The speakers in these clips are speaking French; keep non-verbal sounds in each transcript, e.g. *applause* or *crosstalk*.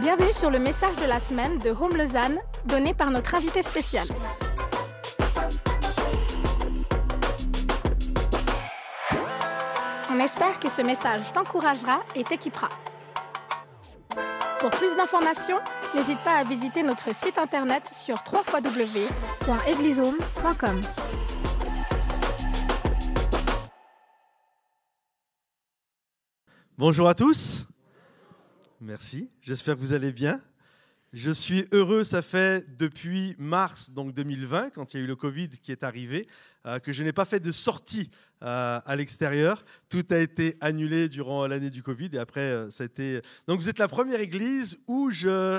Bienvenue sur le message de la semaine de Home Lausanne, donné par notre invité spécial. On espère que ce message t'encouragera et t'équipera. Pour plus d'informations, n'hésite pas à visiter notre site internet sur www.eglisehome.com. Bonjour à tous. Merci. J'espère que vous allez bien. Je suis heureux, ça fait depuis mars donc 2020, quand il y a eu le Covid qui est arrivé, euh, que je n'ai pas fait de sortie euh, à l'extérieur. Tout a été annulé durant l'année du Covid et après, euh, ça a été... Donc vous êtes la première église où je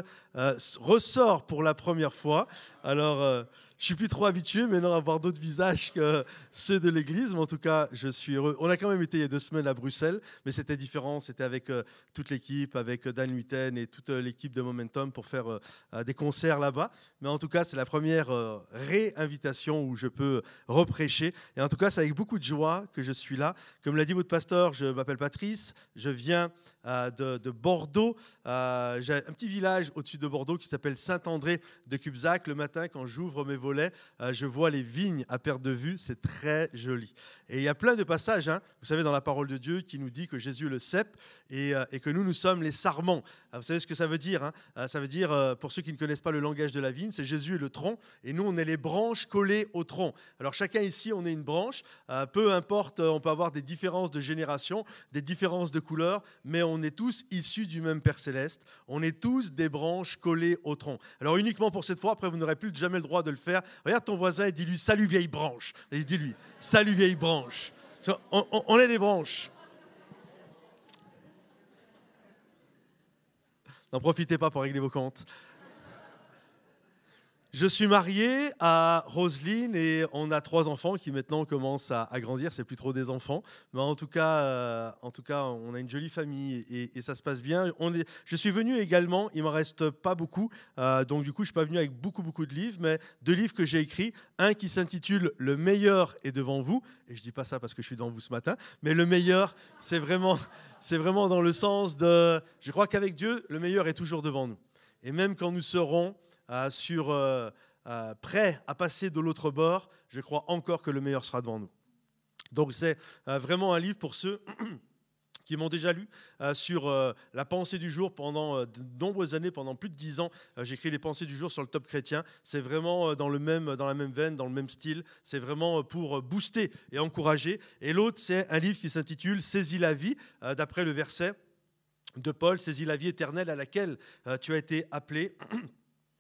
ressors pour la première fois. Alors je suis plus trop habitué maintenant à voir d'autres visages que ceux de l'église, mais en tout cas, je suis heureux. On a quand même été il y a deux semaines à Bruxelles, mais c'était différent. C'était avec euh, toute l'équipe, avec euh, Dan Huiten et toute euh, l'équipe de Momentum pour faire des concerts là-bas. Mais en tout cas, c'est la première réinvitation où je peux reprêcher. Et en tout cas, c'est avec beaucoup de joie que je suis là. Comme l'a dit votre pasteur, je m'appelle Patrice, je viens de, de, Bordeaux. J'ai un petit village au-dessus de Bordeaux qui s'appelle Saint-André de Cubzac. Le matin, quand j'ouvre mes euh, je vois les vignes à perte de vue, c'est très joli. Et il y a plein de passages, hein, vous savez, dans la parole de Dieu qui nous dit que Jésus est le cep et, euh, que nous, nous sommes les sarments. vous savez ce que ça veut dire hein? Euh, Ça veut dire, pour ceux qui ne connaissent pas le langage de la vigne, c'est Jésus est le tronc et nous, on est les branches collées au tronc. Alors chacun ici, on est une branche, peu importe, on peut avoir des différences de génération, des différences de couleur, mais on est tous issus du même Père céleste, on est tous des branches collées au tronc. Alors uniquement pour cette fois, après vous n'aurez plus jamais le droit de le faire, Regarde ton voisin et dis-lui Salut vieille branche. Et dis-lui Salut vieille branche. On, est des branches. N'en profitez pas pour régler vos comptes. Je suis marié à Roselyne et on a trois enfants qui maintenant commencent à, grandir. C'est plus trop des enfants, mais en tout cas, euh, en tout cas, on a une jolie famille et, ça se passe bien. Je suis venu également. Il m'en reste pas beaucoup, euh, donc du coup, je suis pas venu avec beaucoup beaucoup de livres, mais deux livres que j'ai écrits. Un qui s'intitule Le meilleur est devant vous, et je dis pas ça parce que je suis devant vous ce matin, mais le meilleur, c'est vraiment, c'est vraiment dans le sens de, je crois qu'avec Dieu, le meilleur est toujours devant nous. Et même quand nous serons euh, sur, euh, euh, prêt à passer de l'autre bord, je crois encore que le meilleur sera devant nous. Donc c'est vraiment un livre pour ceux *clears throat* qui m'ont déjà lu sur la pensée du jour pendant de nombreuses années, pendant plus de dix ans. J'écris les pensées du jour sur le top chrétien. C'est vraiment dans, le même, dans la même veine, dans le même style. C'est vraiment pour booster et encourager. Et l'autre, c'est un livre qui s'intitule Saisis la vie, d'après le verset de Paul, Saisis la vie éternelle à laquelle tu as été appelé. *clears throat*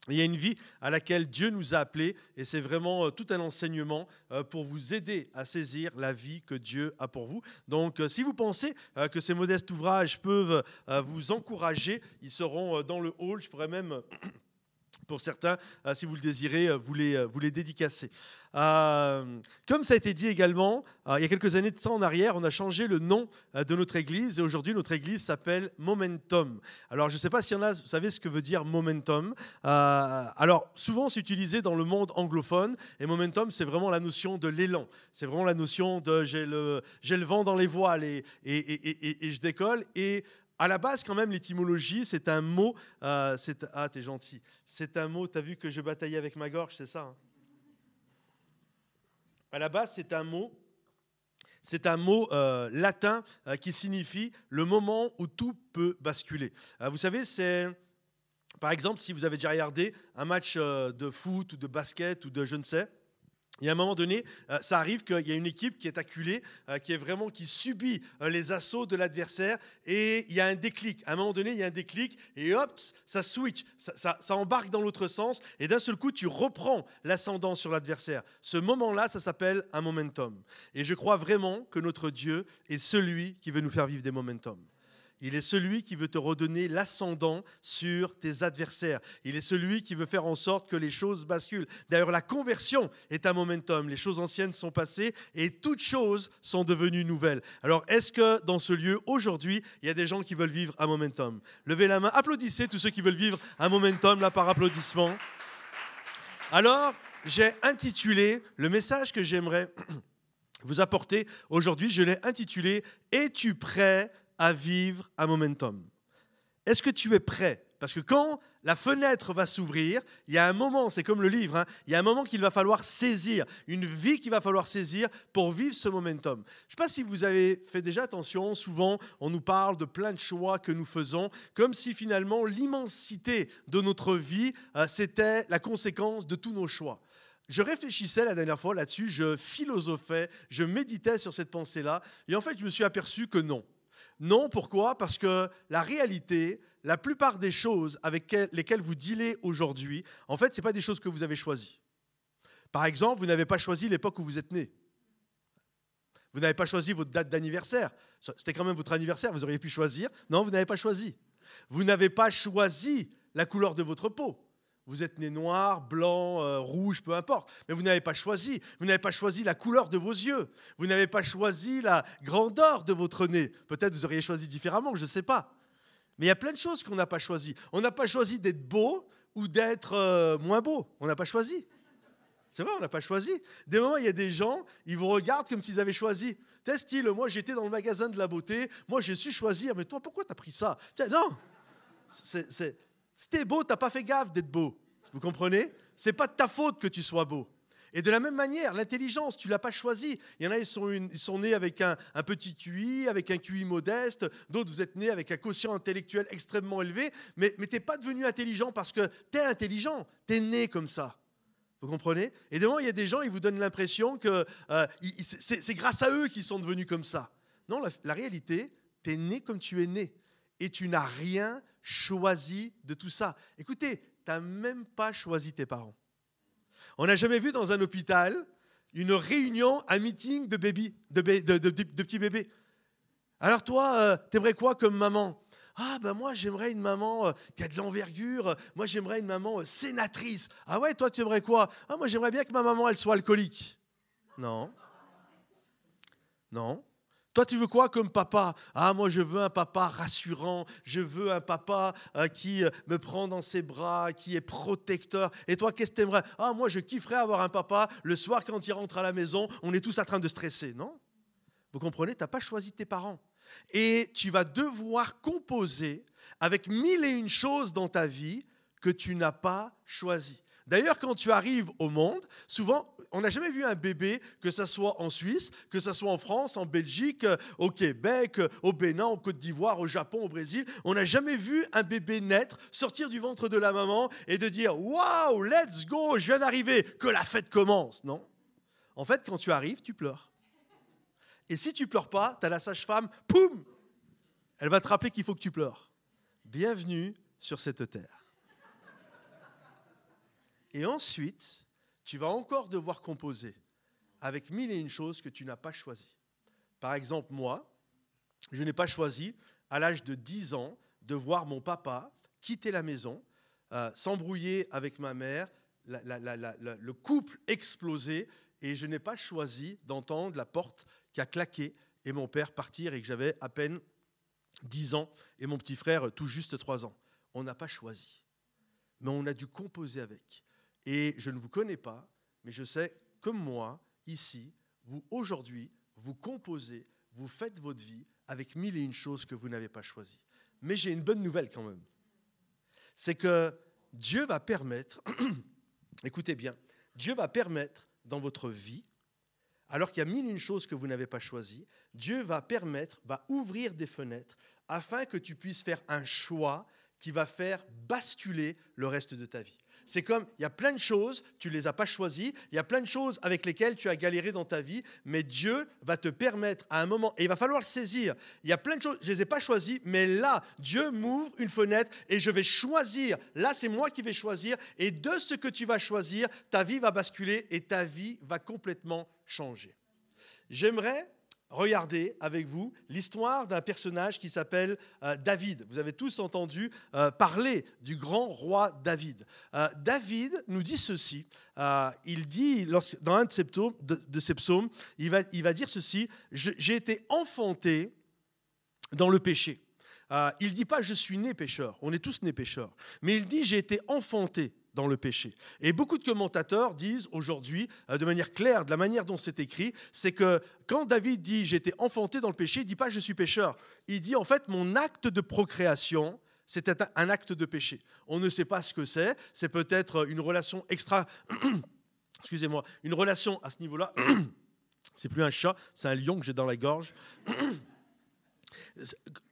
Il y a une vie à laquelle Dieu nous a appelés et c'est vraiment euh, tout un enseignement euh, pour vous aider à saisir la vie que Dieu a pour vous. Donc euh, si vous pensez que ces modestes ouvrages peuvent vous encourager, ils seront dans le hall. Je pourrais même *clears throat* pour certains, si vous le désirez, vous les, vous les dédicacer. Comme ça a été dit également, il y a quelques années de ça en arrière, on a changé le nom de notre église et aujourd'hui notre église s'appelle Momentum. Alors je ne sais pas a, vous savez ce que veut dire Momentum. alors souvent c'est utilisé dans le monde anglophone et Momentum c'est vraiment la notion de l'élan. C'est vraiment la notion de j'ai le, vent dans les voiles et, je décolle. Et à la base, quand même, l'étymologie, c'est un mot. Euh, ah, t'es gentil. C'est un mot. T'as vu que je bataillais avec ma gorge, c'est ça hein? À la base, c'est un mot. C'est un mot euh, latin euh, qui signifie le moment où tout peut basculer. vous savez, c'est. Par exemple, si vous avez déjà regardé un match de foot ou de basket ou de je ne sais, et à un moment donné, euh, ça arrive qu'il y a une équipe qui est acculée, euh, qui est vraiment qui subit euh, les assauts de l'adversaire, et il y a un déclic. À un moment donné, il y a un déclic, et hop, ça switch, ça, embarque dans l'autre sens, et d'un seul coup, tu reprends l'ascendant sur l'adversaire. Ce moment-là, ça s'appelle un momentum. Et je crois vraiment que notre Dieu est celui qui veut nous faire vivre des momentum. Il est celui qui veut te redonner l'ascendant sur tes adversaires. Il est celui qui veut faire en sorte que les choses basculent. D'ailleurs, la conversion est un momentum. Les choses anciennes sont passées et toutes choses sont devenues nouvelles. Alors, est-ce que dans ce lieu, aujourd'hui, il y a des gens qui veulent vivre un momentum? Levez la main, applaudissez tous ceux qui veulent vivre un momentum, là, par applaudissement. Alors, j'ai intitulé le message que j'aimerais *clears throat* vous apporter aujourd'hui, je l'ai intitulé Es-tu prêt à vivre un momentum. Est-ce que tu es prêt? Parce que quand la fenêtre va s'ouvrir, il y a un moment, c'est comme le livre, hein, il y a un moment qu'il va falloir saisir, une vie qu'il va falloir saisir pour vivre ce momentum. Je ne sais pas si vous avez fait déjà attention, souvent on nous parle de plein de choix que nous faisons, comme si finalement l'immensité de notre vie, euh, c'était la conséquence de tous nos choix. Je réfléchissais la dernière fois là-dessus, je philosophais, je méditais sur cette pensée-là, et en fait je me suis aperçu que non. Non, pourquoi? Parce que la réalité, la plupart des choses avec lesquelles vous dealez aujourd'hui, en fait, ce n'est pas des choses que vous avez choisies. Par exemple, vous n'avez pas choisi l'époque où vous êtes né. Vous n'avez pas choisi votre date d'anniversaire. C'était quand même votre anniversaire, vous auriez pu choisir. Non, vous n'avez pas choisi. Vous n'avez pas choisi la couleur de votre peau. Vous êtes né noir, blanc, euh, rouge, peu importe. Mais vous n'avez pas choisi. Vous n'avez pas choisi la couleur de vos yeux. Vous n'avez pas choisi la grandeur de votre nez. Peut-être vous auriez choisi différemment, je ne sais pas. Mais il y a plein de choses qu'on n'a pas choisi. On n'a pas choisi d'être beau ou d'être euh, moins beau. On n'a pas choisi. C'est vrai, on n'a pas choisi. Des moments, il y a des gens, ils vous regardent comme s'ils avaient choisi. T'es style, moi j'étais dans le magasin de la beauté, moi j'ai su choisir, mais toi pourquoi t'as pris ça? Tiens, Non, c'est si beau, tu n'as pas fait gaffe d'être beau. Vous comprenez? C'est pas de ta faute que tu sois beau. Et de la même manière, l'intelligence, tu l'as pas choisie. Il y en a, ils sont, sont nés avec un, petit QI, avec un QI modeste. D'autres, vous êtes nés avec un quotient intellectuel extrêmement élevé. Mais, mais pas devenu intelligent parce que tu es intelligent. Tu es né comme ça. Vous comprenez? Et devant, il y a des gens, ils vous donnent l'impression que euh, c'est grâce à eux qu'ils sont devenus comme ça. Non, la, la réalité, tu es né comme tu es né. Et tu n'as rien choisi de tout ça. Écoutez, tu n'as même pas choisi tes parents. On n'a jamais vu dans un hôpital une réunion, un meeting de, baby, de, petits bébés. Alors toi, euh, t'aimerais quoi comme maman? Ah ben moi j'aimerais une maman euh, qui a de l'envergure, moi j'aimerais une maman euh, sénatrice. Ah ouais, toi tu aimerais quoi? Ah moi j'aimerais bien que ma maman elle soit alcoolique. Non. Non. Toi, tu veux quoi comme papa? Ah, moi, je veux un papa rassurant. Je veux un papa euh, qui euh, me prend dans ses bras, qui est protecteur. Et toi, qu'est-ce que tu aimerais Ah, moi, je kifferais avoir un papa. Le soir, quand il rentre à la maison, on est tous en train de stresser. Non? Vous comprenez? Tu n'as pas choisi tes parents. Et tu vas devoir composer avec mille et une choses dans ta vie que tu n'as pas choisies. D'ailleurs, quand tu arrives au monde, souvent, on n'a jamais vu un bébé, que ce soit en Suisse, que ce soit en France, en Belgique, au Québec, au Bénin, en Côte d'Ivoire, au Japon, au Brésil. On n'a jamais vu un bébé naître, sortir du ventre de la maman et de dire Waouh, let's go, je viens d'arriver, que la fête commence. Non. En fait, quand tu arrives, tu pleures. Et si tu pleures pas, tu as la sage-femme, poum Elle va te rappeler qu'il faut que tu pleures. Bienvenue sur cette terre. Et ensuite, tu vas encore devoir composer avec mille et une choses que tu n'as pas choisies. Par exemple, moi, je n'ai pas choisi, à l'âge de 10 ans, de voir mon papa quitter la maison, euh, s'embrouiller avec ma mère, le couple exploser, et je n'ai pas choisi d'entendre la porte qui a claqué et mon père partir et que j'avais à peine 10 ans et mon petit frère tout juste 3 ans. On n'a pas choisi, mais on a dû composer avec. Et je ne vous connais pas, mais je sais, comme moi, ici, vous aujourd'hui, vous composez, vous faites votre vie avec mille et une choses que vous n'avez pas choisies. Mais j'ai une bonne nouvelle quand même. C'est que Dieu va permettre, *clears throat* écoutez bien, Dieu va permettre dans votre vie, alors qu'il y a mille et une choses que vous n'avez pas choisies, Dieu va permettre, va ouvrir des fenêtres afin que tu puisses faire un choix qui va faire basculer le reste de ta vie. C'est comme, il y a plein de choses, tu ne les as pas choisies, il y a plein de choses avec lesquelles tu as galéré dans ta vie, mais Dieu va te permettre à un moment, et il va falloir le saisir, il y a plein de choses, je ne les ai pas choisies, mais là, Dieu m'ouvre une fenêtre et je vais choisir, là c'est moi qui vais choisir, et de ce que tu vas choisir, ta vie va basculer et ta vie va complètement changer. J'aimerais regardez avec vous l'histoire d'un personnage qui s'appelle euh, David. Vous avez tous entendu euh, parler du grand roi David. Euh, David nous dit ceci. il dit, dans un de ses psaumes, de, ses psaumes il, va, il va dire ceci, j'ai été enfanté dans le péché. il ne dit pas je suis né pécheur, on est tous nés pécheurs, mais il dit j'ai été enfanté dans le péché. Et beaucoup de commentateurs disent aujourd'hui, euh, de manière claire, de la manière dont c'est écrit, c'est que quand David dit j'ai été enfanté dans le péché, il dit pas je suis pécheur. Il dit en fait mon acte de procréation c'était un acte de péché. On ne sait pas ce que c'est. C'est peut-être une relation extra. *coughs* Excusez-moi, une relation à ce niveau-là. *coughs* C'est plus un chat, c'est un lion que j'ai dans la gorge. *coughs*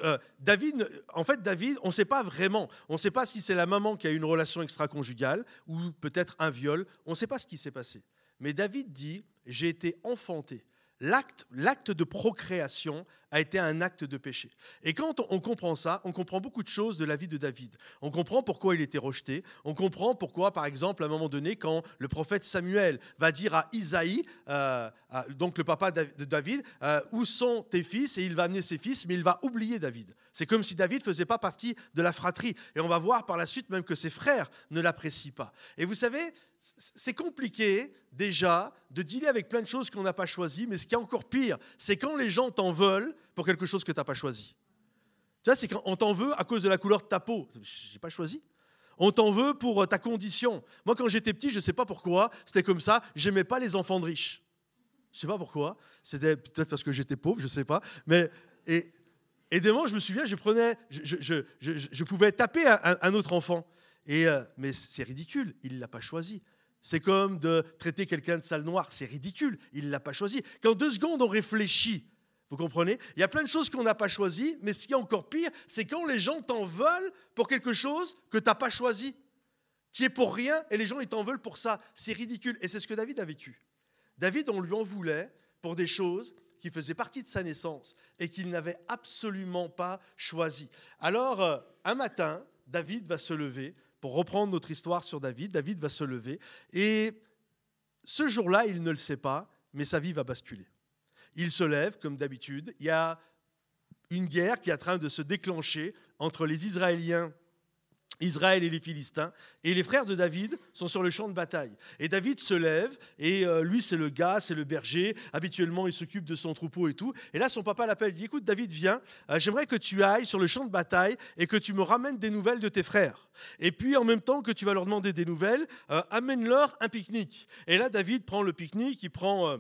Euh, David, en fait, David, on ne sait pas vraiment. On ne sait pas si c'est la maman qui a une relation extra-conjugale ou peut-être un viol. On ne sait pas ce qui s'est passé. Mais David dit J'ai été enfanté L'acte de procréation a été un acte de péché. Et quand on comprend ça, on comprend beaucoup de choses de la vie de David. On comprend pourquoi il était rejeté. On comprend pourquoi, par exemple, à un moment donné, quand le prophète Samuel va dire à Isaïe, euh, donc le papa de David, euh, où sont tes fils? Et il va amener ses fils, mais il va oublier David. C'est comme si David ne faisait pas partie de la fratrie. Et on va voir par la suite même que ses frères ne l'apprécient pas. Et vous savez, c'est compliqué déjà de dealer avec plein de choses qu'on n'a pas choisies, mais ce qui est encore pire, c'est quand les gens t'en veulent pour quelque chose que tu n'as pas choisi. Tu vois, c'est quand on t'en veut à cause de la couleur de ta peau. Je n'ai pas choisi. On t'en veut pour euh, ta condition. Moi, quand j'étais petit, je ne sais pas pourquoi, c'était comme ça, j'aimais pas les enfants de riches. Je ne sais pas pourquoi. C'était peut-être parce que j'étais pauvre, je ne sais pas. Mais, et, et je me souviens, je prenais, je, pouvais taper un, autre enfant. Et, euh, mais c'est ridicule, il l'a pas choisi. C'est comme de traiter quelqu'un de sale noir, c'est ridicule, il ne l'a pas choisi. Quand deux secondes on réfléchit, vous comprenez? Il y a plein de choses qu'on n'a pas choisies, mais ce qui est encore pire, c'est quand les gens t'en veulent pour quelque chose que tu n'as pas choisi. Tu es pour rien et les gens ils t'en veulent pour ça. C'est ridicule. Et c'est ce que David a vécu. David, on lui en voulait pour des choses qui faisaient partie de sa naissance et qu'il n'avait absolument pas choisi. Alors, euh, un matin, David va se lever pour reprendre notre histoire sur David, David va se lever et ce jour-là, il ne le sait pas, mais sa vie va basculer. Il se lève comme d'habitude, il y a une guerre qui est en train de se déclencher entre les Israéliens Israël et les Philistins. Et les frères de David sont sur le champ de bataille. Et David se lève, et euh, lui, c'est le gars, c'est le berger. Habituellement, il s'occupe de son troupeau et tout. Et là, son papa l'appelle, il dit Écoute, David, viens, euh, j'aimerais que tu ailles sur le champ de bataille et que tu me ramènes des nouvelles de tes frères. Et puis, en même temps que tu vas leur demander des nouvelles, euh, amène-leur un pique-nique. Et là, David prend le pique-nique, il prend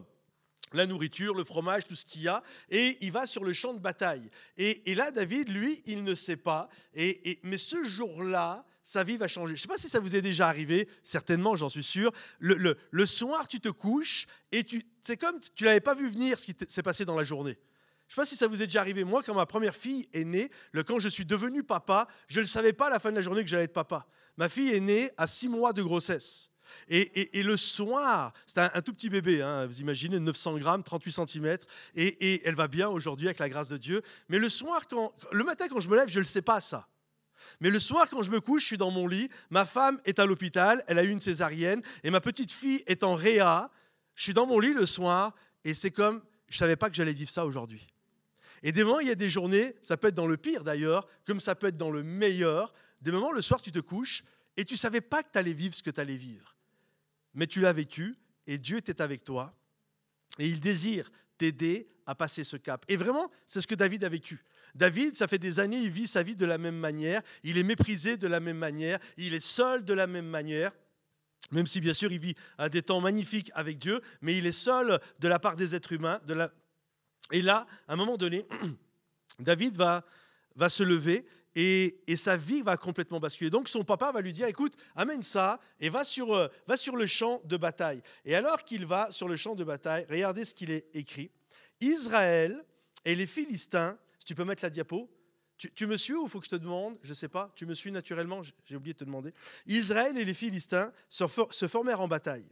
la nourriture, le fromage, tout ce qu'il y a, et il va sur le champ de bataille. Et, là, David, lui, il ne sait pas. Et, mais ce jour-là, sa vie va changer. Je ne sais pas si ça vous est déjà arrivé, certainement, j'en suis sûr. Le, soir, tu te couches et c'est comme tu l'avais pas vu venir ce qui s'est passé dans la journée. Je ne sais pas si ça vous est déjà arrivé. Moi, quand ma première fille est née, le, quand je suis devenu papa, je ne savais pas à la fin de la journée que j'allais être papa. Ma fille est née à six mois de grossesse. Et, le soir, c'est un, tout petit bébé, hein, vous imaginez, 900 grammes, 38 cm, et, elle va bien aujourd'hui avec la grâce de Dieu. Mais le soir, quand, le matin quand je me lève, je ne le sais pas ça. Mais le soir, quand je me couche, je suis dans mon lit, ma femme est à l'hôpital, elle a eu une césarienne, et ma petite fille est en réa. Je suis dans mon lit le soir, et c'est comme, je ne savais pas que j'allais vivre ça aujourd'hui. Et des moments, il y a des journées, ça peut être dans le pire d'ailleurs, comme ça peut être dans le meilleur. Des moments, le soir, tu te couches et tu ne savais pas que tu allais vivre ce que tu allais vivre mais tu l'as vécu et Dieu était avec toi et il désire t'aider à passer ce cap. Et vraiment, c'est ce que David a vécu. David, ça fait des années, il vit sa vie de la même manière, il est méprisé de la même manière, il est seul de la même manière. Même si bien sûr il vit à des temps magnifiques avec Dieu, mais il est seul de la part des êtres humains. Et là, à un moment donné, *clears throat* David va, va se lever et, sa vie va complètement basculer. Donc son papa va lui dire, écoute, amène ça et va sur, euh, va sur le champ de bataille. Et alors qu'il va sur le champ de bataille, regardez ce qu'il est écrit. Israël et les Philistins, si tu peux mettre la diapo, tu, me suis ou faut que je te demande? Je ne sais pas. Tu me suis naturellement? J'ai oublié de te demander. Israël et les Philistins se formèrent en bataille,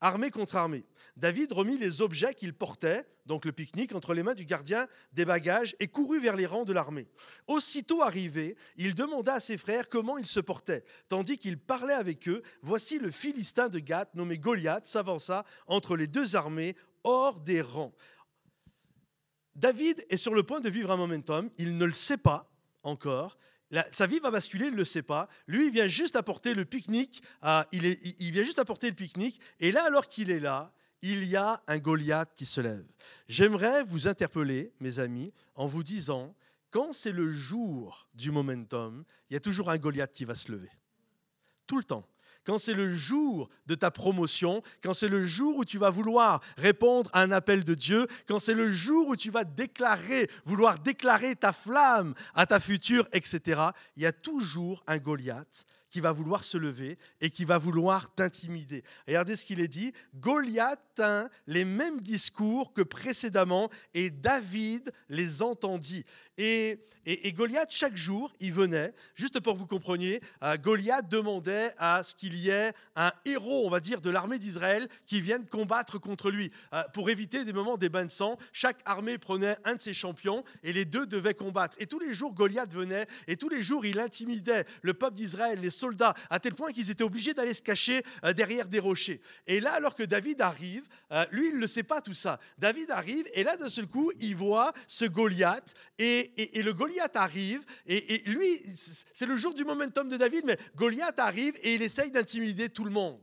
armée contre armée. David remit les objets qu'il portait, donc le pique-nique, entre les mains du gardien des bagages et courut vers les rangs de l'armée. Aussitôt arrivé, il demanda à ses frères comment ils se portaient. Tandis qu'il parlait avec eux, voici le Philistin de Gath, nommé Goliath, s'avança entre les deux armées hors des rangs. David est sur le point de vivre un momentum, il ne le sait pas, encore. sa vie va basculer, il ne le sait pas. Lui, il vient juste apporter le pique-nique. il, il, vient juste apporter le pique-nique. Et là, alors qu'il est là, il y a un Goliath qui se lève. J'aimerais vous interpeller, mes amis, en vous disant, quand c'est le jour du momentum, il y a toujours un Goliath qui va se lever. Tout le temps. Quand c'est le jour de ta promotion, quand c'est le jour où tu vas vouloir répondre à un appel de Dieu, quand c'est le jour où tu vas déclarer, vouloir déclarer ta flamme à ta future, etc., il y a toujours un Goliath qui va vouloir se lever et qui va vouloir t'intimider. Regardez ce qu'il est dit. Goliath tint les mêmes discours que précédemment et David les entendit. Et, et, Goliath, chaque jour, il venait, juste pour que vous compreniez, euh, Goliath demandait à ce qu'il y ait un héros, on va dire, de l'armée d'Israël qui vienne combattre contre lui. Euh, pour éviter des moments des bains de sang, chaque armée prenait un de ses champions et les deux devaient combattre. Et tous les jours, Goliath venait et tous les jours, il intimidait le peuple d'Israël, les soldats, à tel point qu'ils étaient obligés d'aller se cacher euh, derrière des rochers. Et là, alors que David arrive, lui, il ne sait pas tout ça. David arrive et là, d'un seul coup, il voit ce Goliath et et, le Goliath arrive, et, lui, c'est le jour du momentum de David, mais Goliath arrive et il essaye d'intimider tout le monde.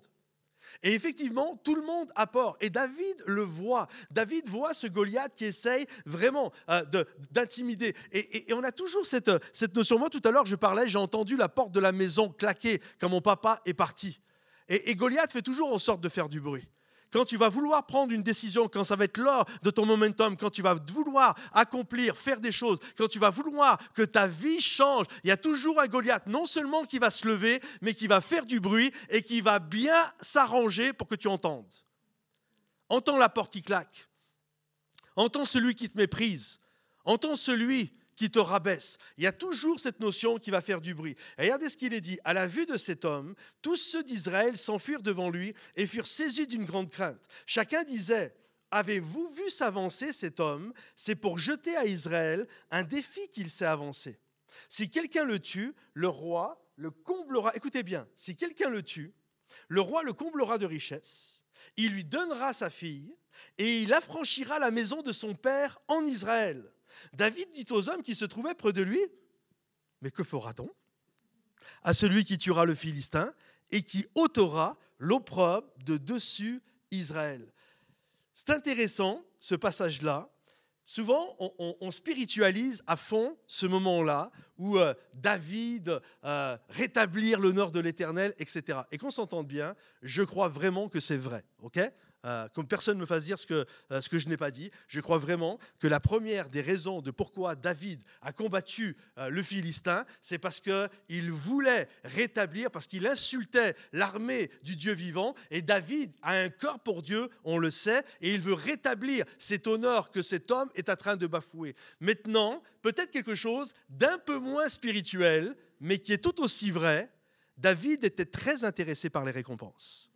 Et effectivement, tout le monde apporte. Et David le voit. David voit ce Goliath qui essaye vraiment euh, d'intimider. Et, on a toujours cette, cette notion. Moi, tout à l'heure, je parlais, j'ai entendu la porte de la maison claquer quand mon papa est parti. Et, Goliath fait toujours en sorte de faire du bruit quand tu vas vouloir prendre une décision, quand ça va être l'heure de ton momentum, quand tu vas vouloir accomplir, faire des choses, quand tu vas vouloir que ta vie change, il y a toujours un Goliath, non seulement qui va se lever, mais qui va faire du bruit et qui va bien s'arranger pour que tu entendes. Entends la porte qui claque. Entends celui qui te méprise. Entends celui qui te rabaisse. Il y a toujours cette notion qui va faire du bruit. regardez ce qu'il est dit. À la vue de cet homme, tous ceux d'Israël s'enfuirent devant lui et furent saisis d'une grande crainte. Chacun disait, Avez-vous vu s'avancer cet homme? C'est pour jeter à Israël un défi qu'il s'est avancé. Si quelqu'un le tue, le roi le comblera. Écoutez bien, si quelqu'un le tue, le roi le comblera de richesses, il lui donnera sa fille et il affranchira la maison de son père en Israël. David dit aux hommes qui se trouvaient près de lui, mais que fera-t-on? À celui qui tuera le Philistin et qui ôtera l'opprobre de dessus Israël. C'est intéressant, ce passage-là. Souvent, on, spiritualise à fond ce moment-là où euh, David euh, rétablir l'honneur de l'Éternel, etc. Et qu'on s'entende bien, je crois vraiment que c'est vrai. ok? Euh, comme personne ne me fasse dire ce que, euh, ce que je n'ai pas dit, je crois vraiment que la première des raisons de pourquoi David a combattu euh, le Philistin, c'est parce qu'il voulait rétablir, parce qu'il insultait l'armée du Dieu vivant, et David a un corps pour Dieu, on le sait, et il veut rétablir cet honneur que cet homme est en train de bafouer. Maintenant, peut-être quelque chose d'un peu moins spirituel, mais qui est tout aussi vrai, David était très intéressé par les récompenses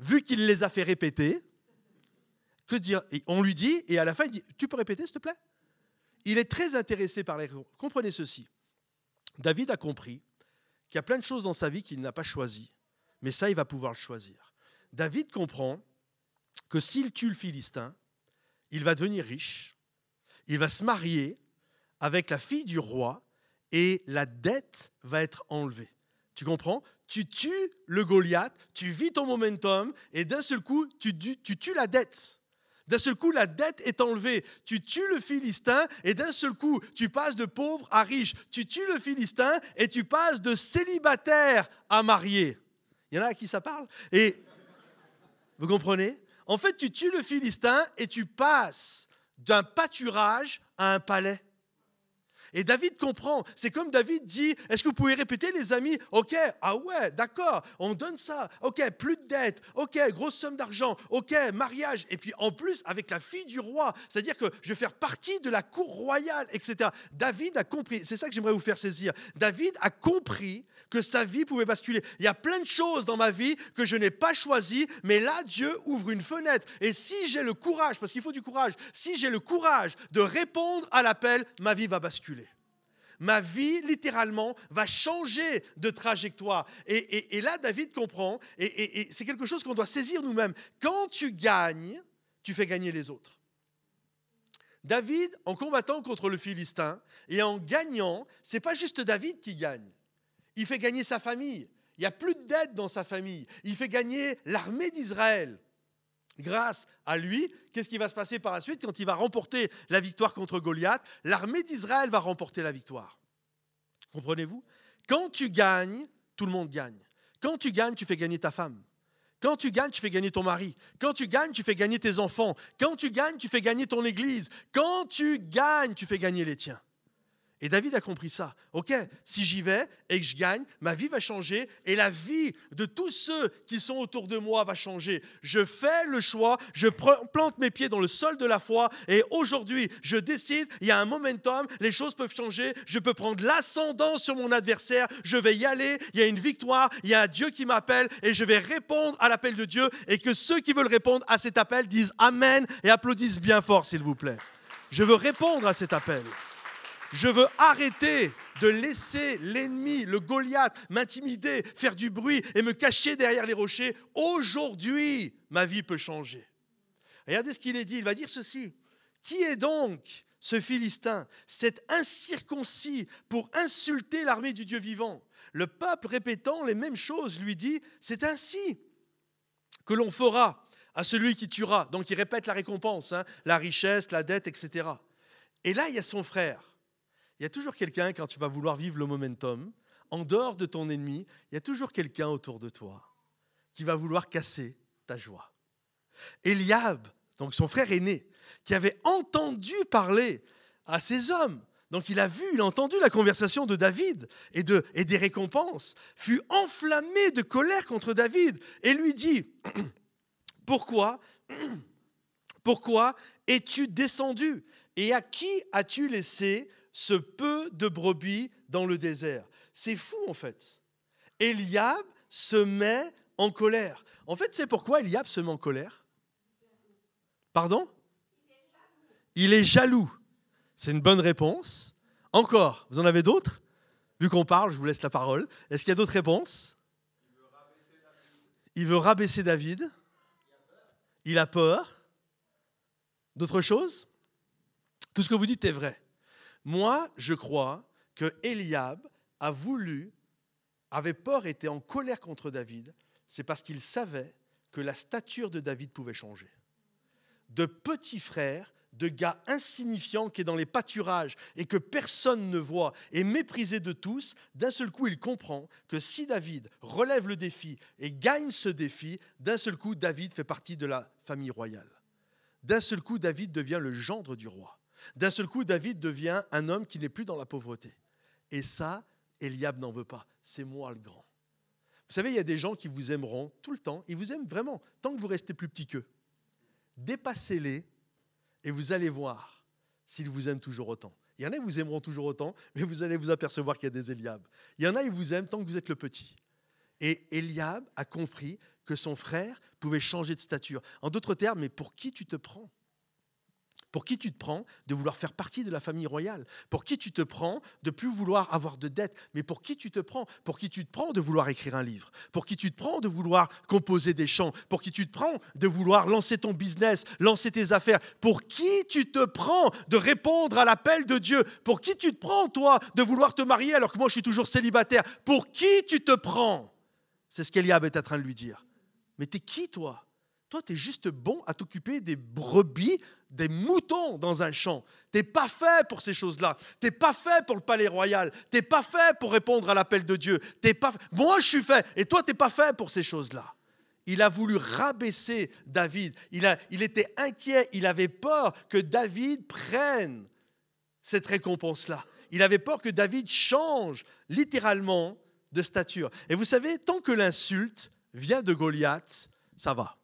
vu qu'il les a fait répéter, On lui dit, et à la fin, il dit Tu peux répéter, s'il te plaît? Il est très intéressé par les. Comprenez ceci. David a compris qu'il y a plein de choses dans sa vie qu'il n'a pas choisies, mais ça, il va pouvoir le choisir. David comprend que s'il tue le Philistin, il va devenir riche, il va se marier avec la fille du roi, et la dette va être enlevée. Tu comprends? Tu tues le Goliath, tu vis ton momentum, et d'un seul coup, tu, tu tues la dette. D'un seul coup, la dette est enlevée. Tu tues le Philistin et d'un seul coup, tu passes de pauvre à riche. Tu tues le Philistin et tu passes de célibataire à marié. Il y en a à qui ça parle? Et vous comprenez? En fait, tu tues le Philistin et tu passes d'un pâturage à un palais. Et David comprend. C'est comme David dit, est-ce que vous pouvez répéter les amis? Ok, ah ouais, d'accord, on donne ça. Ok, plus de dettes. Ok, grosse somme d'argent. Ok, mariage. Et puis en plus, avec la fille du roi. C'est-à-dire que je vais faire partie de la cour royale, etc. David a compris, c'est ça que j'aimerais vous faire saisir. David a compris que sa vie pouvait basculer. Il y a plein de choses dans ma vie que je n'ai pas choisies, mais là, Dieu ouvre une fenêtre. Et si j'ai le courage, parce qu'il faut du courage, si j'ai le courage de répondre à l'appel, ma vie va basculer ma vie, littéralement, va changer de trajectoire. Et, là, David comprend, et, c'est quelque chose qu'on doit saisir nous-mêmes. Quand tu gagnes, tu fais gagner les autres. David, en combattant contre le Philistin et en gagnant, c'est pas juste David qui gagne. Il fait gagner sa famille. Il n'y a plus de dette dans sa famille. Il fait gagner l'armée d'Israël. Grâce à lui, qu'est-ce qui va se passer par la suite quand il va remporter la victoire contre Goliath? L'armée d'Israël va remporter la victoire. Comprenez-vous? Quand tu gagnes, tout le monde gagne. Quand tu gagnes, tu fais gagner ta femme. Quand tu gagnes, tu fais gagner ton mari. Quand tu gagnes, tu fais gagner tes enfants. Quand tu gagnes, tu fais gagner ton église. Quand tu gagnes, tu fais gagner les tiens. Et David a compris ça. Ok, si j'y vais et que je gagne, ma vie va changer et la vie de tous ceux qui sont autour de moi va changer. Je fais le choix, je plante mes pieds dans le sol de la foi et aujourd'hui, je décide, il y a un momentum, les choses peuvent changer, je peux prendre l'ascendant sur mon adversaire, je vais y aller, il y a une victoire, il y a un Dieu qui m'appelle et je vais répondre à l'appel de Dieu et que ceux qui veulent répondre à cet appel disent Amen et applaudissent bien fort, s'il vous plaît. Je veux répondre à cet appel. Je veux arrêter de laisser l'ennemi, le Goliath, m'intimider, faire du bruit et me cacher derrière les rochers. Aujourd'hui, ma vie peut changer. Regardez ce qu'il est dit. Il va dire ceci. Qui est donc ce Philistin, cet incirconcis pour insulter l'armée du Dieu vivant? Le peuple répétant les mêmes choses lui dit, c'est ainsi que l'on fera à celui qui tuera. Donc il répète la récompense, hein, la richesse, la dette, etc. Et là, il y a son frère il y a toujours quelqu'un, quand tu vas vouloir vivre le momentum, en dehors de ton ennemi, il y a toujours quelqu'un autour de toi qui va vouloir casser ta joie. Eliab, donc son frère aîné, qui avait entendu parler à ces hommes, donc il a vu, il a entendu la conversation de David et, et des récompenses, fut enflammé de colère contre David et lui dit, *clears throat* pourquoi, *clears throat* pourquoi es-tu descendu et à qui as-tu laissé ce peu de brebis dans le désert. C'est fou en fait. Eliab se met en colère. En fait, c'est pourquoi Eliab se met en colère? Pardon? Il est jaloux. C'est une bonne réponse. Encore, vous en avez d'autres? Vu qu'on parle, je vous laisse la parole. Est-ce qu'il y a d'autres réponses? Il veut rabaisser David. Il a peur. D'autres choses? Tout ce que vous dites est vrai. Moi, je crois que Eliab a voulu, avait peur, était en colère contre David, c'est parce qu'il savait que la stature de David pouvait changer. De petit frère, de gars insignifiant qui est dans les pâturages et que personne ne voit et méprisé de tous, d'un seul coup il comprend que si David relève le défi et gagne ce défi, d'un seul coup David fait partie de la famille royale. D'un seul coup David devient le gendre du roi. D'un seul coup, David devient un homme qui n'est plus dans la pauvreté. Et ça, Eliab n'en veut pas. C'est moi le grand. Vous savez, il y a des gens qui vous aimeront tout le temps. Ils vous aiment vraiment, tant que vous restez plus petit qu'eux. Dépassez-les et vous allez voir s'ils vous aiment toujours autant. Il y en a qui vous aimeront toujours autant, mais vous allez vous apercevoir qu'il y a des Eliab. Il y en a qui vous aiment tant que vous êtes le petit. Et Eliab a compris que son frère pouvait changer de stature. En d'autres termes, mais pour qui tu te prends? Pour qui tu te prends de vouloir faire partie de la famille royale? Pour qui tu te prends de plus vouloir avoir de dettes? Mais pour qui tu te prends? Pour qui tu te prends de vouloir écrire un livre? Pour qui tu te prends de vouloir composer des chants? Pour qui tu te prends de vouloir lancer ton business, lancer tes affaires? Pour qui tu te prends de répondre à l'appel de Dieu? Pour qui tu te prends, toi, de vouloir te marier alors que moi je suis toujours célibataire? Pour qui tu te prends? C'est ce qu'Eliab est en train de lui dire. Mais t'es qui, toi? Toi, tu es juste bon à t'occuper des brebis, des moutons dans un champ. Tu n'es pas fait pour ces choses-là. Tu n'es pas fait pour le palais royal. Tu n'es pas fait pour répondre à l'appel de Dieu. T'es pas... Moi, je suis fait. Et toi, tu n'es pas fait pour ces choses-là. Il a voulu rabaisser David. Il, a, il était inquiet. Il avait peur que David prenne cette récompense-là. Il avait peur que David change littéralement de stature. Et vous savez, tant que l'insulte vient de Goliath, ça va.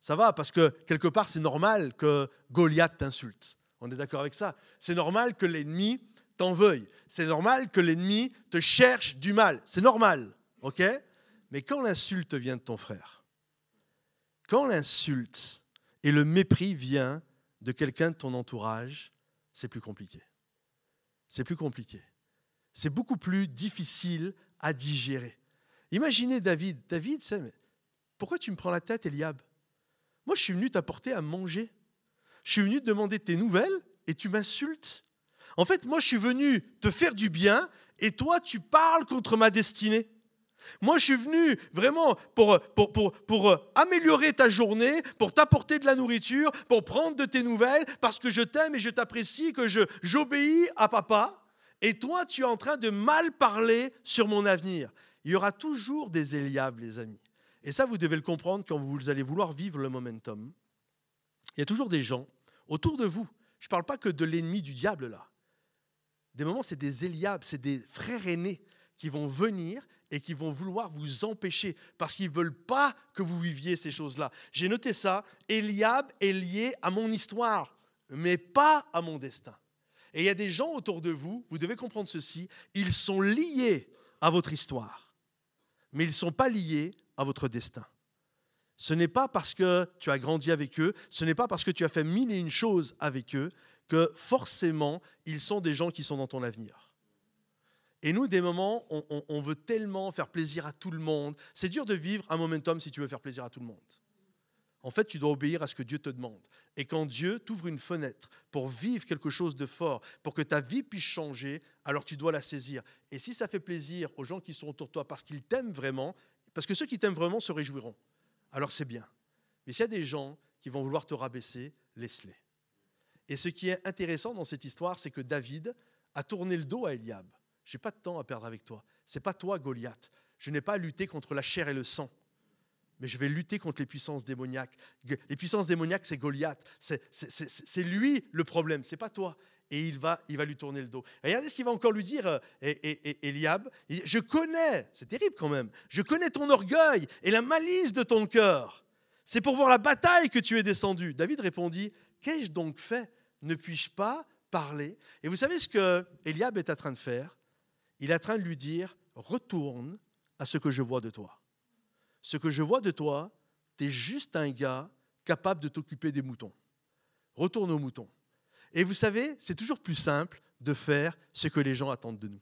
Ça va, parce que quelque part, c'est normal que Goliath t'insulte. On est d'accord avec ça C'est normal que l'ennemi t'en veuille. C'est normal que l'ennemi te cherche du mal. C'est normal, ok? Mais quand l'insulte vient de ton frère, quand l'insulte et le mépris vient de quelqu'un de ton entourage, c'est plus compliqué. C'est plus compliqué. C'est beaucoup plus difficile à digérer. Imaginez David. David, c'est, pourquoi tu me prends la tête, Eliab? Moi, je suis venu t'apporter à manger. Je suis venu te demander tes nouvelles et tu m'insultes. En fait, moi, je suis venu te faire du bien et toi, tu parles contre ma destinée. Moi, je suis venu vraiment pour, pour, pour, pour améliorer ta journée, pour t'apporter de la nourriture, pour prendre de tes nouvelles, parce que je t'aime et je t'apprécie, que j'obéis à papa. Et toi, tu es en train de mal parler sur mon avenir. il y aura toujours des Eliab, les amis. Et ça, vous devez le comprendre quand vous allez vouloir vivre le momentum. Il y a toujours des gens autour de vous. Je ne parle pas que de l'ennemi du diable là. Des moments, c'est des Eliab, c'est des frères aînés qui vont venir et qui vont vouloir vous empêcher parce qu'ils ne veulent pas que vous viviez ces choses-là. J'ai noté ça. Eliab est lié à mon histoire, mais pas à mon destin. Et il y a des gens autour de vous, vous devez comprendre ceci, ils sont liés à votre histoire, mais ils ne sont pas liés à votre destin. Ce n'est pas parce que tu as grandi avec eux, ce n'est pas parce que tu as fait mille et une choses avec eux que forcément ils sont des gens qui sont dans ton avenir. Et nous, des moments, on, on veut tellement faire plaisir à tout le monde. C'est dur de vivre un momentum si tu veux faire plaisir à tout le monde. En fait, tu dois obéir à ce que Dieu te demande. Et quand Dieu t'ouvre une fenêtre pour vivre quelque chose de fort, pour que ta vie puisse changer, alors tu dois la saisir. Et si ça fait plaisir aux gens qui sont autour de toi parce qu'ils t'aiment vraiment, parce que ceux qui t'aiment vraiment se réjouiront, alors c'est bien. Mais s'il y a des gens qui vont vouloir te rabaisser, laisse-les. Et ce qui est intéressant dans cette histoire, c'est que David a tourné le dos à Eliab. Je n'ai pas de temps à perdre avec toi. C'est pas toi, Goliath. Je n'ai pas à lutter contre la chair et le sang mais je vais lutter contre les puissances démoniaques. Les puissances démoniaques, c'est Goliath. C'est lui le problème, c'est pas toi. Et il va, il va lui tourner le dos. regardez ce qu'il va encore lui dire, euh, Eliab. Je connais, c'est terrible quand même, je connais ton orgueil et la malice de ton cœur. C'est pour voir la bataille que tu es descendu. David répondit, qu'ai-je donc fait? Ne puis-je pas parler? Et vous savez ce que Eliab est en train de faire? Il est en train de lui dire, retourne à ce que je vois de toi ce que je vois de toi, tu es juste un gars capable de t'occuper des moutons. Retourne aux moutons. Et vous savez, c'est toujours plus simple de faire ce que les gens attendent de nous.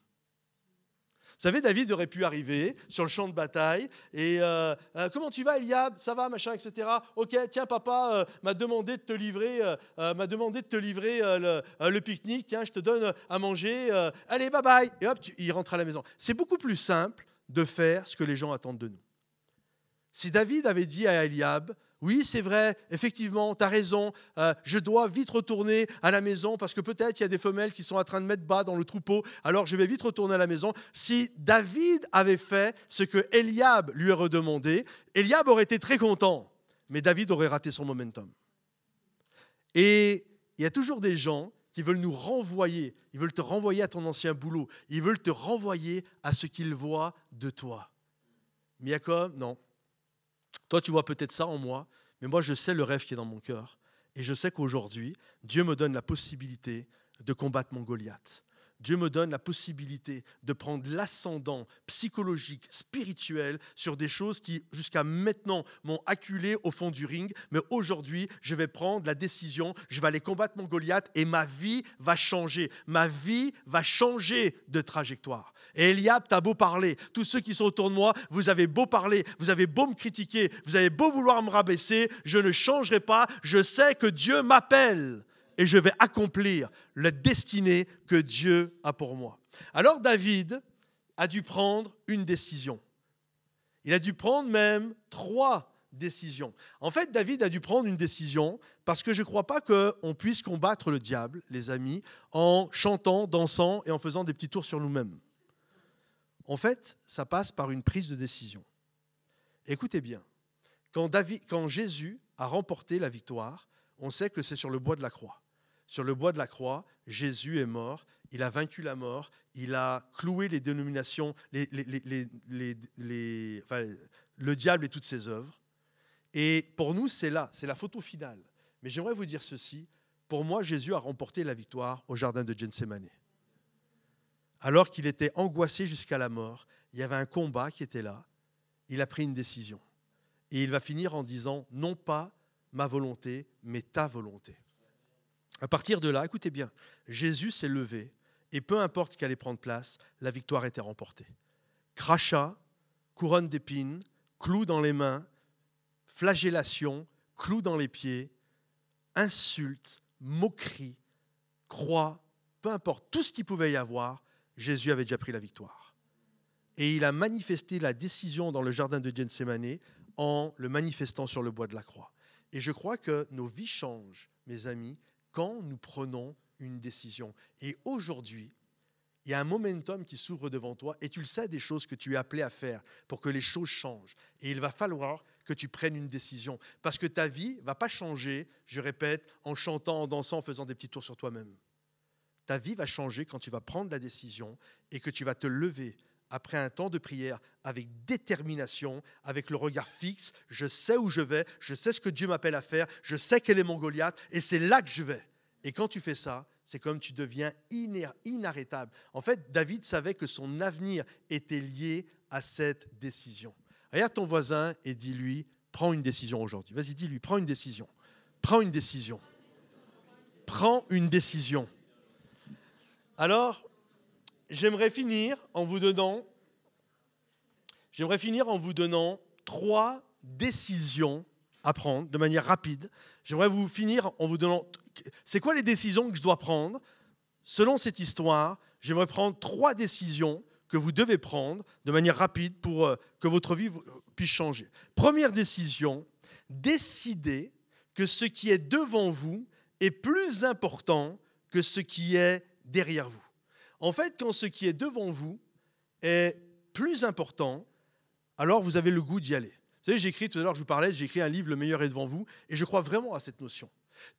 Vous savez, David aurait pu arriver sur le champ de bataille et euh, euh, comment tu vas, Eliab? Ça va, machin, etc. Ok, tiens, papa euh, m'a demandé de te livrer, m'a demandé de te livrer le, pique-nique. Tiens, je te donne à manger. allez, bye bye. Et hop, il rentre à la maison. C'est beaucoup plus simple de faire ce que les gens attendent de nous. Si David avait dit à Eliab, oui, c'est vrai, effectivement, tu as raison, euh, je dois vite retourner à la maison parce que peut-être il y a des femelles qui sont en train de mettre bas dans le troupeau, alors je vais vite retourner à la maison. Si David avait fait ce que Eliab lui a redemandé, Eliab aurait été très content, mais David aurait raté son momentum. Et il y a toujours des gens qui veulent nous renvoyer, ils veulent te renvoyer à ton ancien boulot, ils veulent te renvoyer à ce qu'ils voient de toi. Mais non, toi, tu vois peut-être ça en moi, mais moi, je sais le rêve qui est dans mon cœur. Et je sais qu'aujourd'hui, Dieu me donne la possibilité de combattre mon Goliath. Dieu me donne la possibilité de prendre l'ascendant psychologique, spirituel sur des choses qui jusqu'à maintenant m'ont acculé au fond du ring. Mais aujourd'hui, je vais prendre la décision, je vais aller combattre mon Goliath et ma vie va changer. Ma vie va changer de trajectoire. Et Eliab, t'as beau parler, tous ceux qui sont autour de moi, vous avez beau parler, vous avez beau me critiquer, vous avez beau vouloir me rabaisser, je ne changerai pas. Je sais que Dieu m'appelle et je vais accomplir la destinée que Dieu a pour moi. Alors David a dû prendre une décision. Il a dû prendre même trois décisions. En fait, David a dû prendre une décision parce que je ne crois pas qu'on puisse combattre le diable, les amis, en chantant, dansant et en faisant des petits tours sur nous-mêmes. En fait, ça passe par une prise de décision. Écoutez bien, quand, quand Jésus a remporté la victoire, on sait que c'est sur le bois de la croix. Sur le bois de la croix, Jésus est mort, il a vaincu la mort, il a cloué les dénominations, le diable et toutes ses œuvres. Et pour nous, c'est là, c'est la photo finale. Mais j'aimerais vous dire ceci, pour moi, Jésus a remporté la victoire au jardin de Gethsemane. Alors qu'il était angoissé jusqu'à la mort, il y avait un combat qui était là, il a pris une décision. Et il va finir en disant, non pas ma volonté, mais ta volonté. À partir de là, écoutez bien, Jésus s'est levé et peu importe qui allait prendre place, la victoire était remportée. Crachat, couronne d'épines, clous dans les mains, flagellation, clous dans les pieds, insultes, moqueries, croix, peu importe, tout ce qu'il pouvait y avoir, Jésus avait déjà pris la victoire. Et il a manifesté la décision dans le jardin de Gethsemane en le manifestant sur le bois de la croix. Et je crois que nos vies changent, mes amis, quand nous prenons une décision. Et aujourd'hui, il y a un momentum qui s'ouvre devant toi et tu le sais des choses que tu es appelé à faire pour que les choses changent. Et il va falloir que tu prennes une décision. Parce que ta vie va pas changer, je répète, en chantant, en dansant, en faisant des petits tours sur toi-même. Ta vie va changer quand tu vas prendre la décision et que tu vas te lever après un temps de prière avec détermination, avec le regard fixe. Je sais où je vais, je sais ce que Dieu m'appelle à faire, je sais quel est mon Goliath et c'est là que je vais. Et quand tu fais ça, c'est comme tu deviens inarrêtable. En fait, David savait que son avenir était lié à cette décision. Regarde ton voisin et dis-lui, prends une décision aujourd'hui. Vas-y, dis-lui, prends une décision. Prends une décision. Prends une décision. Alors, j'aimerais finir en vous donnant, j'aimerais finir en vous donnant trois décisions à prendre de manière rapide. J'aimerais vous finir en vous donnant, c'est quoi les décisions que je dois prendre? Selon cette histoire, j'aimerais prendre trois décisions que vous devez prendre de manière rapide pour euh, que votre vie puisse changer. Première décision, décidez que ce qui est devant vous est plus important que ce qui est derrière vous. En fait, quand ce qui est devant vous est plus important, alors vous avez le goût d'y aller. Vous savez, j'ai écrit tout à l'heure, je vous parlais, j'ai écrit un livre, Le meilleur est devant vous, et je crois vraiment à cette notion.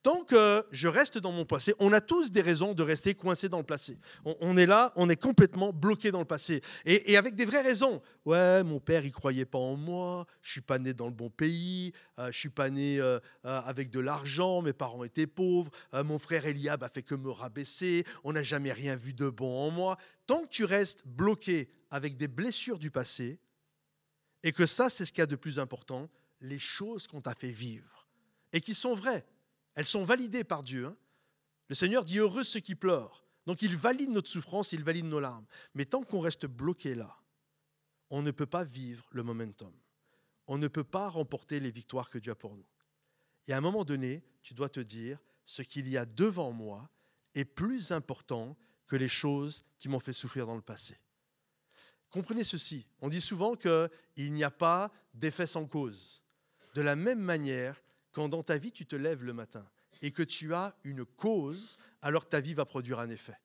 Tant que je reste dans mon passé, on a tous des raisons de rester coincé dans le passé. On, est là, on est complètement bloqué dans le passé. Et, avec des vraies raisons. Ouais, mon père, il croyait pas en moi, je suis pas né dans le bon pays, euh, je suis pas né euh, euh, avec de l'argent, mes parents étaient pauvres, mon frère Eliab a fait que me rabaisser, on n'a jamais rien vu de bon en moi. Tant que tu restes bloqué avec des blessures du passé, et que ça, c'est ce qu'il y a de plus important, les choses qu'on t'a fait vivre, et qui sont vraies elles sont validées par Dieu. Hein. Le Seigneur dit heureux ceux qui pleurent. Donc il valide notre souffrance, il valide nos larmes. Mais tant qu'on reste bloqué là, on ne peut pas vivre le momentum. On ne peut pas remporter les victoires que Dieu a pour nous. Et à un moment donné, tu dois te dire, ce qu'il y a devant moi est plus important que les choses qui m'ont fait souffrir dans le passé. Comprenez ceci, on dit souvent qu'il n'y a pas d'effet sans cause. De la même manière, quand dans ta vie tu te lèves le matin et que tu as une cause, alors ta vie va produire un effet.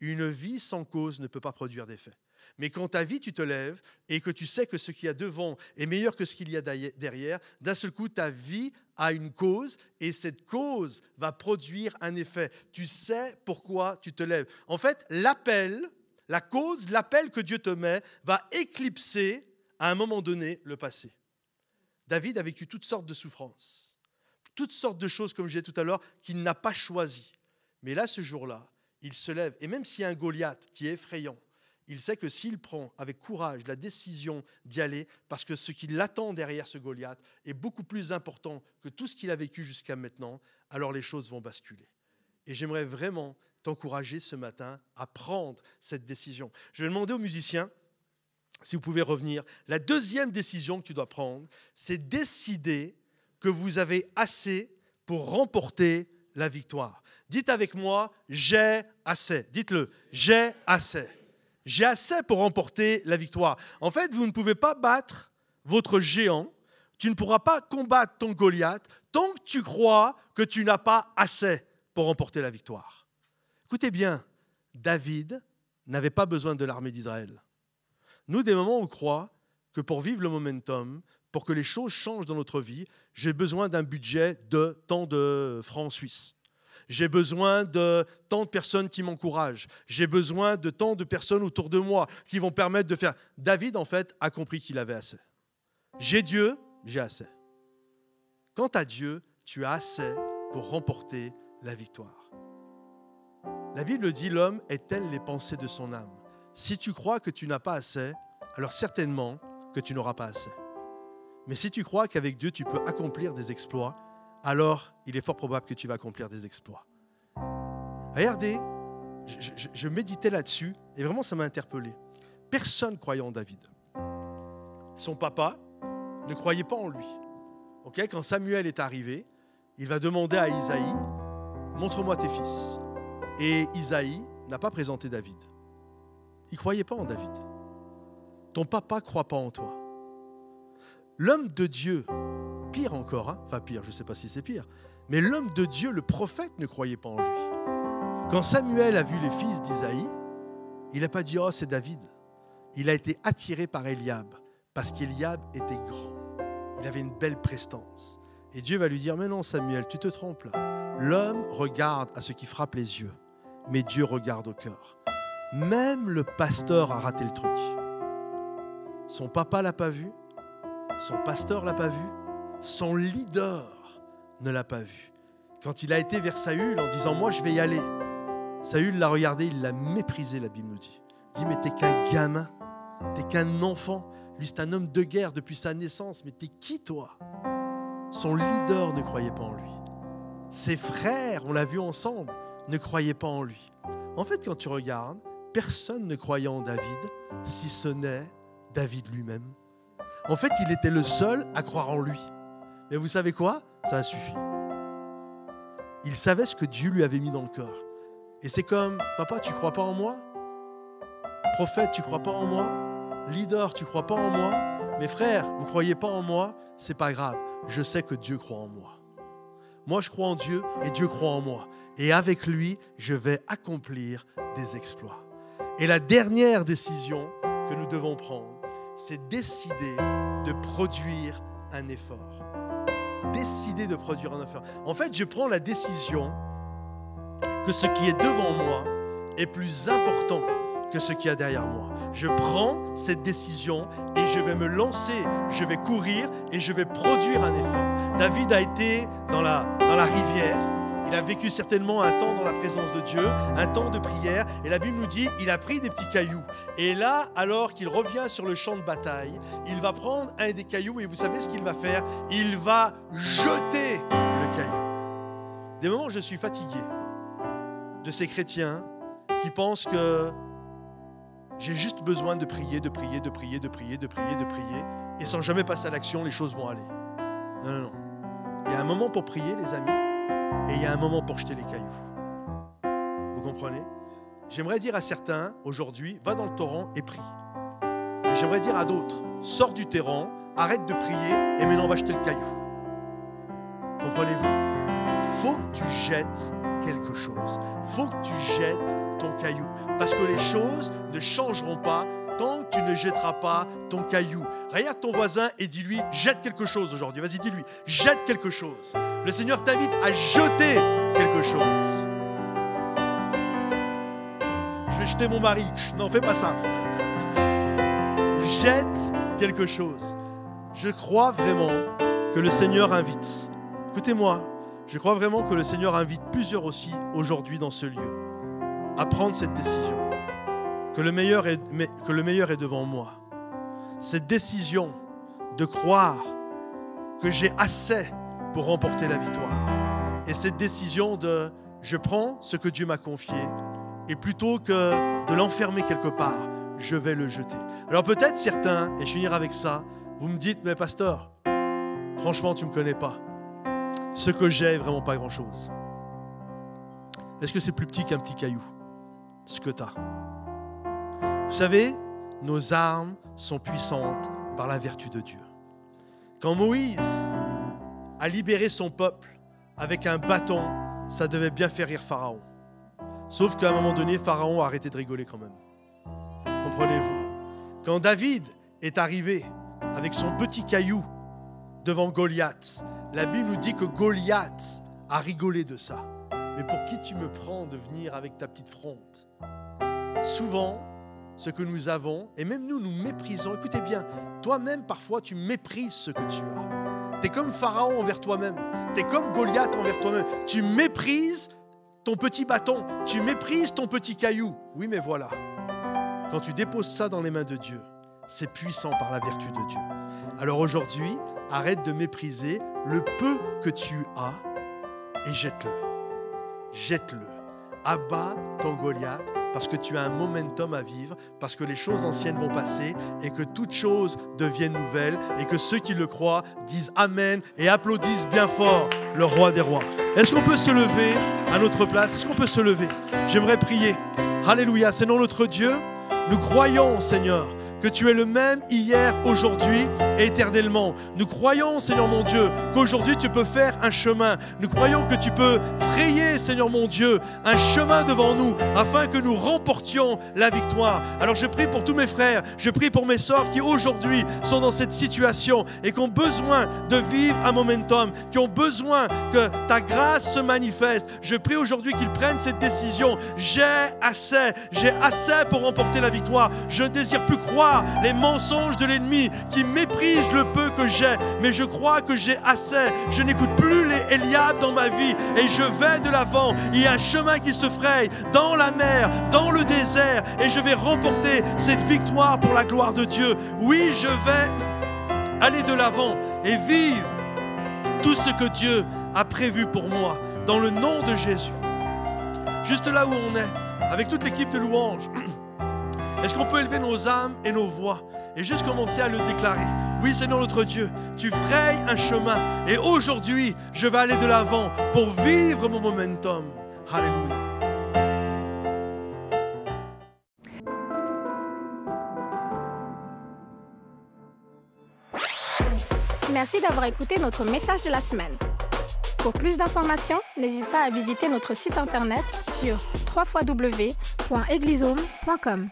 Une vie sans cause ne peut pas produire d'effet. Mais quand ta vie, tu te lèves et que tu sais que ce qu'il y a devant est meilleur que ce qu'il y a derrière, d'un seul coup, ta vie a une cause et cette cause va produire un effet. Tu sais pourquoi tu te lèves. En fait, l'appel, la cause, l'appel que Dieu te met va éclipser à un moment donné le passé. David a vécu toutes sortes de souffrances toutes sortes de choses, comme je disais tout à l'heure, qu'il n'a pas choisies. Mais là, ce jour-là, il se lève, et même s'il y a un Goliath qui est effrayant, il sait que s'il prend avec courage la décision d'y aller, parce que ce qui l'attend derrière ce Goliath est beaucoup plus important que tout ce qu'il a vécu jusqu'à maintenant, alors les choses vont basculer. Et j'aimerais vraiment t'encourager ce matin à prendre cette décision. Je vais demander aux musiciens, si vous pouvez revenir, la deuxième décision que tu dois prendre, c'est décider que vous avez assez pour remporter la victoire. Dites avec moi, j'ai assez. Dites-le, j'ai assez. J'ai assez pour remporter la victoire. En fait, vous ne pouvez pas battre votre géant, tu ne pourras pas combattre ton Goliath tant que tu crois que tu n'as pas assez pour remporter la victoire. Écoutez bien, David n'avait pas besoin de l'armée d'Israël. Nous, des moments, on croit que pour vivre le momentum, pour que les choses changent dans notre vie, j'ai besoin d'un budget de tant de francs suisses. J'ai besoin de tant de personnes qui m'encouragent. J'ai besoin de tant de personnes autour de moi qui vont permettre de faire. David, en fait, a compris qu'il avait assez. J'ai Dieu, j'ai assez. Quant à Dieu, tu as assez pour remporter la victoire. La Bible dit l'homme est tel les pensées de son âme? Si tu crois que tu n'as pas assez, alors certainement que tu n'auras pas assez. Mais si tu crois qu'avec Dieu, tu peux accomplir des exploits, alors il est fort probable que tu vas accomplir des exploits. Regardez, je, méditais là-dessus et vraiment ça m'a interpellé. Personne croyait en David. Son papa ne croyait pas en lui. Quand Samuel est arrivé, il va demander à Isaïe, montre-moi tes fils. Et Isaïe n'a pas présenté David. Il ne croyait pas en David. Ton papa ne croit pas en toi. L'homme de Dieu, pire encore, hein, enfin pire, je ne sais pas si c'est pire, mais l'homme de Dieu, le prophète, ne croyait pas en lui. Quand Samuel a vu les fils d'Isaïe, il n'a pas dit Oh, c'est David. Il a été attiré par Eliab parce qu'Eliab était grand. Il avait une belle prestance. Et Dieu va lui dire Mais non, Samuel, tu te trompes. L'homme regarde à ce qui frappe les yeux, mais Dieu regarde au cœur. Même le pasteur a raté le truc. Son papa l'a pas vu, son pasteur l'a pas vu, son leader ne l'a pas vu. Quand il a été vers Saül en disant Moi, je vais y aller, Saül l'a regardé, il l'a méprisé, la Bible nous dit. Il dit Mais t'es qu'un gamin, t'es qu'un enfant. Lui, c'est un homme de guerre depuis sa naissance, mais t'es qui toi? Son leader ne croyait pas en lui. Ses frères, on l'a vu ensemble, ne croyaient pas en lui. En fait, quand tu regardes, personne ne croyait en David si ce n'est David lui-même. En fait, il était le seul à croire en lui. Mais vous savez quoi? Ça a suffi. Il savait ce que Dieu lui avait mis dans le cœur. Et c'est comme, papa, tu crois pas en moi? Prophète, tu crois pas en moi? Leader, tu crois pas en moi? Mes frères, vous croyez pas en moi? C'est pas grave. Je sais que Dieu croit en moi. Moi, je crois en Dieu et Dieu croit en moi. Et avec lui, je vais accomplir des exploits. Et la dernière décision que nous devons prendre, c'est décider de produire un effort. Décider de produire un effort. En fait, je prends la décision que ce qui est devant moi est plus important que ce qu'il y a derrière moi. Je prends cette décision et je vais me lancer, je vais courir et je vais produire un effort. David a été dans la, dans la rivière, il a vécu certainement un temps dans la présence de Dieu, un temps de prière, et la Bible nous dit, il a pris des petits cailloux. Et là, alors qu'il revient sur le champ de bataille, il va prendre un des cailloux et vous savez ce qu'il va faire? Il va jeter le caillou. Des moments je suis fatigué de ces chrétiens qui pensent que j'ai juste besoin de prier, de prier, de prier, de prier, de prier, de prier, et sans jamais passer à l'action, les choses vont aller. Non, non, non. Il y a un moment pour prier, les amis, et il y a un moment pour jeter les cailloux. Vous comprenez? J'aimerais dire à certains, aujourd'hui, va dans le torrent et prie. Mais j'aimerais dire à d'autres, sors du terrain, arrête de prier, et maintenant va jeter le caillou. Comprenez-vous? Faut que tu jettes quelque chose. faut que tu jettes ton caillou. Parce que les choses ne changeront pas tant que tu ne jetteras pas ton caillou. Regarde ton voisin et dis-lui, jette quelque chose aujourd'hui. Vas-y, dis-lui, jette quelque chose. Le Seigneur t'invite à jeter quelque chose. Je vais jeter mon mari. Non, fais pas ça. Jette quelque chose. Je crois vraiment que le Seigneur invite. Écoutez-moi, je crois vraiment que le Seigneur invite plusieurs aussi aujourd'hui dans ce lieu à prendre cette décision. Que le meilleur est, devant moi. Cette décision de croire que j'ai assez pour remporter la victoire. Et cette décision de je prends ce que Dieu m'a confié et plutôt que de l'enfermer quelque part, je vais le jeter. Alors peut-être certains, et je finirai avec ça, vous me dites, mais pasteur, franchement, tu ne me connais pas. Ce que j'ai est vraiment pas grand-chose. Est-ce que c'est plus petit qu'un petit caillou Ce que tu as. Vous savez, nos armes sont puissantes par la vertu de Dieu. Quand Moïse a libéré son peuple avec un bâton, ça devait bien faire rire Pharaon. Sauf qu'à un moment donné, Pharaon a arrêté de rigoler quand même. Comprenez-vous? Quand David est arrivé avec son petit caillou devant Goliath, la Bible nous dit que Goliath a rigolé de ça. Mais pour qui tu me prends de venir avec ta petite fronte? Souvent, ce que nous avons, et même nous, nous méprisons. Écoutez bien, toi-même, parfois, tu méprises ce que tu as. Tu es comme Pharaon envers toi-même. Tu es comme Goliath envers toi-même. Tu méprises ton petit bâton. Tu méprises ton petit caillou. Oui, mais voilà. Quand tu déposes ça dans les mains de Dieu, c'est puissant par la vertu de Dieu. Alors aujourd'hui, arrête de mépriser le peu que tu as et jette-le. Jette-le. Abat ton Goliath parce que tu as un momentum à vivre, parce que les choses anciennes vont passer et que toutes choses deviennent nouvelles et que ceux qui le croient disent Amen et applaudissent bien fort le roi des rois. Est-ce qu'on peut se lever à notre place? Est-ce qu'on peut se lever? J'aimerais prier. Alléluia, Seigneur notre Dieu, nous croyons, Seigneur, que tu es le même hier, aujourd'hui et éternellement. Nous croyons, Seigneur mon Dieu, qu'aujourd'hui tu peux faire un chemin. Nous croyons que tu peux frayer, Seigneur mon Dieu, un chemin devant nous afin que nous remportions la victoire. Alors je prie pour tous mes frères, je prie pour mes sœurs qui aujourd'hui sont dans cette situation et qui ont besoin de vivre un momentum, qui ont besoin que ta grâce se manifeste. Je prie aujourd'hui qu'ils prennent cette décision. J'ai assez, j'ai assez pour remporter la victoire. Je ne désire plus croire les mensonges de l'ennemi qui méprise le peu que j'ai, mais je crois que j'ai assez. Je n'écoute plus les Eliab dans ma vie et je vais de l'avant. Il y a un chemin qui se fraye dans la mer, dans le désert et je vais remporter cette victoire pour la gloire de Dieu. Oui, je vais aller de l'avant et vivre tout ce que Dieu a prévu pour moi dans le nom de Jésus. Juste là où on est, avec toute l'équipe de louanges, *clears throat* est-ce qu'on peut élever nos âmes et nos voix et juste commencer à le déclarer? Oui, Seigneur notre Dieu, tu frayes un chemin et aujourd'hui, je vais aller de l'avant pour vivre mon momentum. Alléluia. Merci d'avoir écouté notre message de la semaine. Pour plus d'informations, n'hésite pas à visiter notre site internet sur www.eglisome.com.